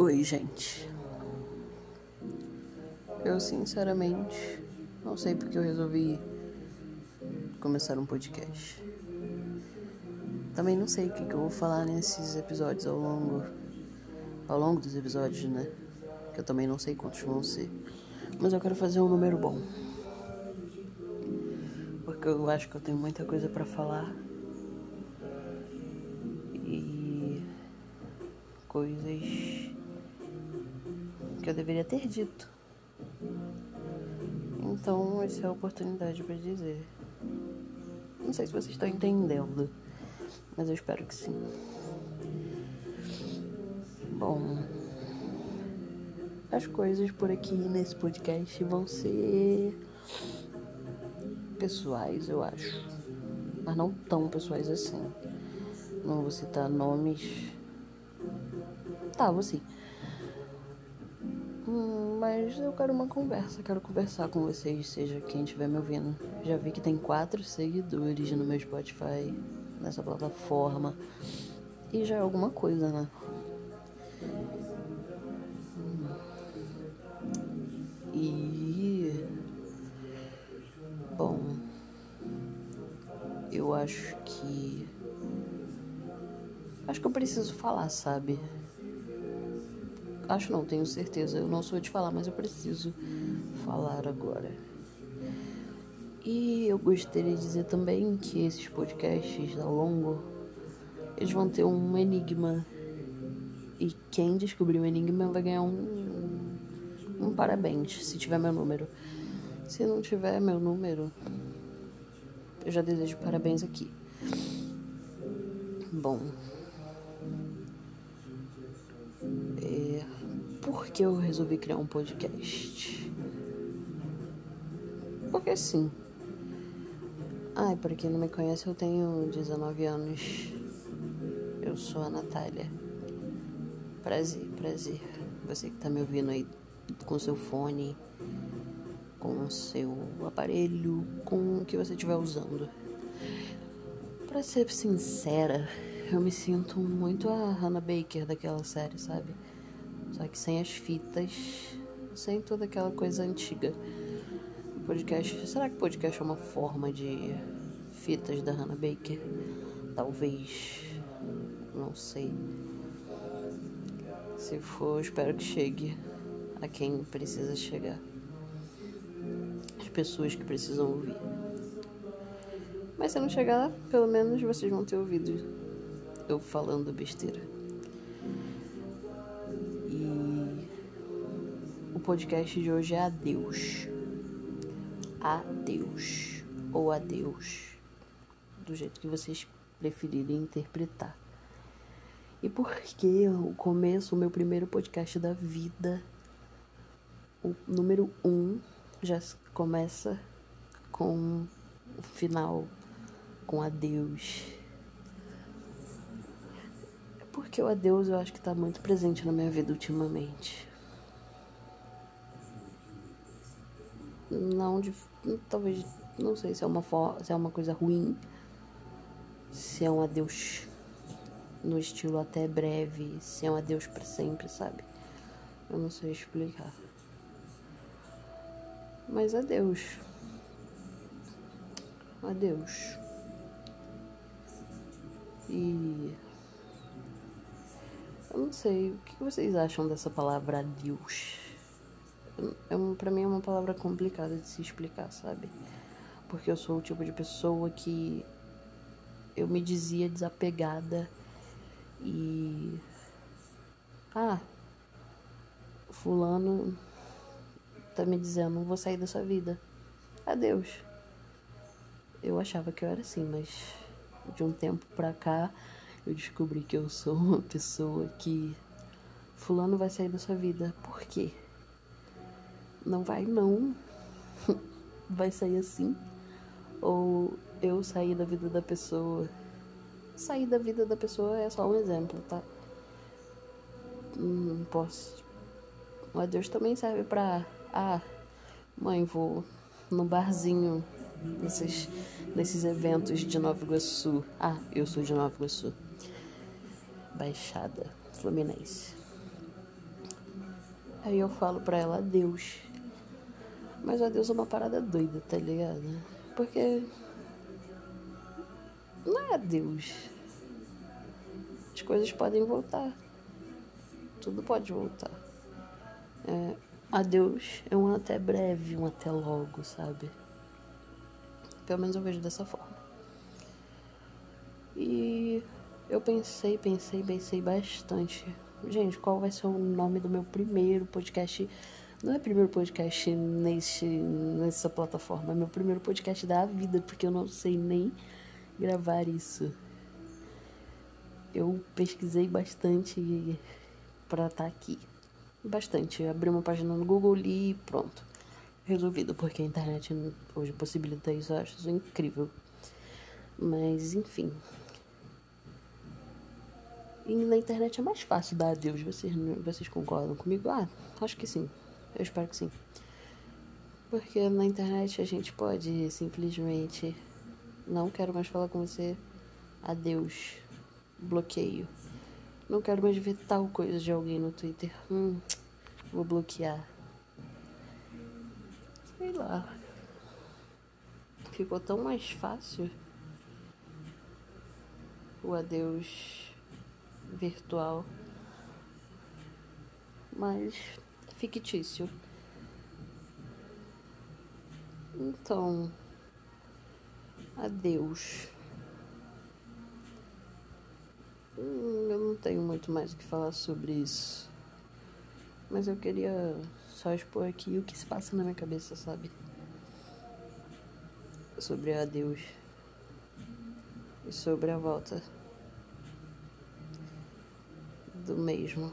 Oi, gente. Eu sinceramente não sei porque eu resolvi começar um podcast. Também não sei o que, eu vou falar nesses episódios ao longo ao longo dos episódios, né? Que eu também não sei quantos vão ser. Mas eu quero fazer um número bom. Porque eu acho que eu tenho muita coisa para falar. E coisas que eu deveria ter dito. Então, essa é a oportunidade para dizer. Não sei se vocês estão entendendo, mas eu espero que sim. Bom, as coisas por aqui nesse podcast vão ser pessoais, eu acho. Mas não tão pessoais assim. Não vou citar nomes. Tá, vou sim. Mas eu quero uma conversa, quero conversar com vocês, seja quem estiver me ouvindo. Já vi que tem quatro seguidores no meu Spotify, nessa plataforma. E já é alguma coisa, né? E. Bom. Eu acho que. Acho que eu preciso falar, sabe? Acho não, tenho certeza. Eu não sou de falar, mas eu preciso falar agora. E eu gostaria de dizer também que esses podcasts ao longo eles vão ter um enigma. E quem descobrir o enigma vai ganhar um, um parabéns, se tiver meu número. Se não tiver meu número, eu já desejo parabéns aqui. Bom. Por que eu resolvi criar um podcast? Porque sim. Ai, para quem não me conhece, eu tenho 19 anos. Eu sou a Natália. Prazer, prazer. Você que tá me ouvindo aí com seu fone, com seu aparelho, com o que você estiver usando. Para ser sincera, eu me sinto muito a Hannah Baker daquela série, sabe? Só que sem as fitas, sem toda aquela coisa antiga. Podcast, será que podcast é uma forma de fitas da Hannah Baker? Talvez, não sei. Se for, espero que chegue a quem precisa chegar. As pessoas que precisam ouvir. Mas se não chegar, pelo menos vocês vão ter ouvido eu falando besteira. Podcast de hoje é Adeus. Adeus. Ou Adeus. Do jeito que vocês preferirem interpretar. E porque o começo, o meu primeiro podcast da vida, o número um, já começa com o final, com adeus. Porque o adeus eu acho que tá muito presente na minha vida ultimamente. Não de. Talvez. Não sei se é uma, se é uma coisa ruim. Se é um adeus no estilo até breve, se é um adeus para sempre, sabe? Eu não sei explicar. Mas adeus. Adeus. E eu não sei, o que vocês acham dessa palavra adeus? É, pra mim é uma palavra complicada de se explicar, sabe? Porque eu sou o tipo de pessoa que eu me dizia desapegada e. Ah, Fulano tá me dizendo: vou sair da sua vida. Adeus. Eu achava que eu era assim, mas de um tempo pra cá eu descobri que eu sou uma pessoa que. Fulano vai sair da sua vida. Por quê? Não vai, não. vai sair assim. Ou eu sair da vida da pessoa sair da vida da pessoa é só um exemplo, tá? Não posso. O adeus também serve pra. Ah, mãe, vou no barzinho nesses, nesses eventos de Nova Iguaçu. Ah, eu sou de Nova Iguaçu. Baixada Fluminense. Aí eu falo pra ela adeus. Mas adeus é uma parada doida, tá ligado? Porque. Não é adeus. As coisas podem voltar. Tudo pode voltar. É, adeus é um até breve, um até logo, sabe? Pelo menos eu vejo dessa forma. E eu pensei, pensei, pensei bastante. Gente, qual vai ser o nome do meu primeiro podcast? Não é primeiro podcast neste, nessa plataforma, é meu primeiro podcast da vida, porque eu não sei nem gravar isso. Eu pesquisei bastante para estar tá aqui. Bastante. Abri uma página no Google, li e pronto. Resolvido, porque a internet hoje possibilita isso, eu acho isso incrível. Mas, enfim. E na internet é mais fácil dar adeus. Vocês, vocês concordam comigo? Ah, acho que sim. Eu espero que sim. Porque na internet a gente pode simplesmente. Não quero mais falar com você. Adeus. Bloqueio. Não quero mais ver tal coisa de alguém no Twitter. Hum, vou bloquear. Sei lá. Ficou tão mais fácil o adeus virtual. Mas fictício. Então, adeus. Hum, eu não tenho muito mais o que falar sobre isso. Mas eu queria só expor aqui o que se passa na minha cabeça, sabe? Sobre a Deus. E sobre a volta do mesmo.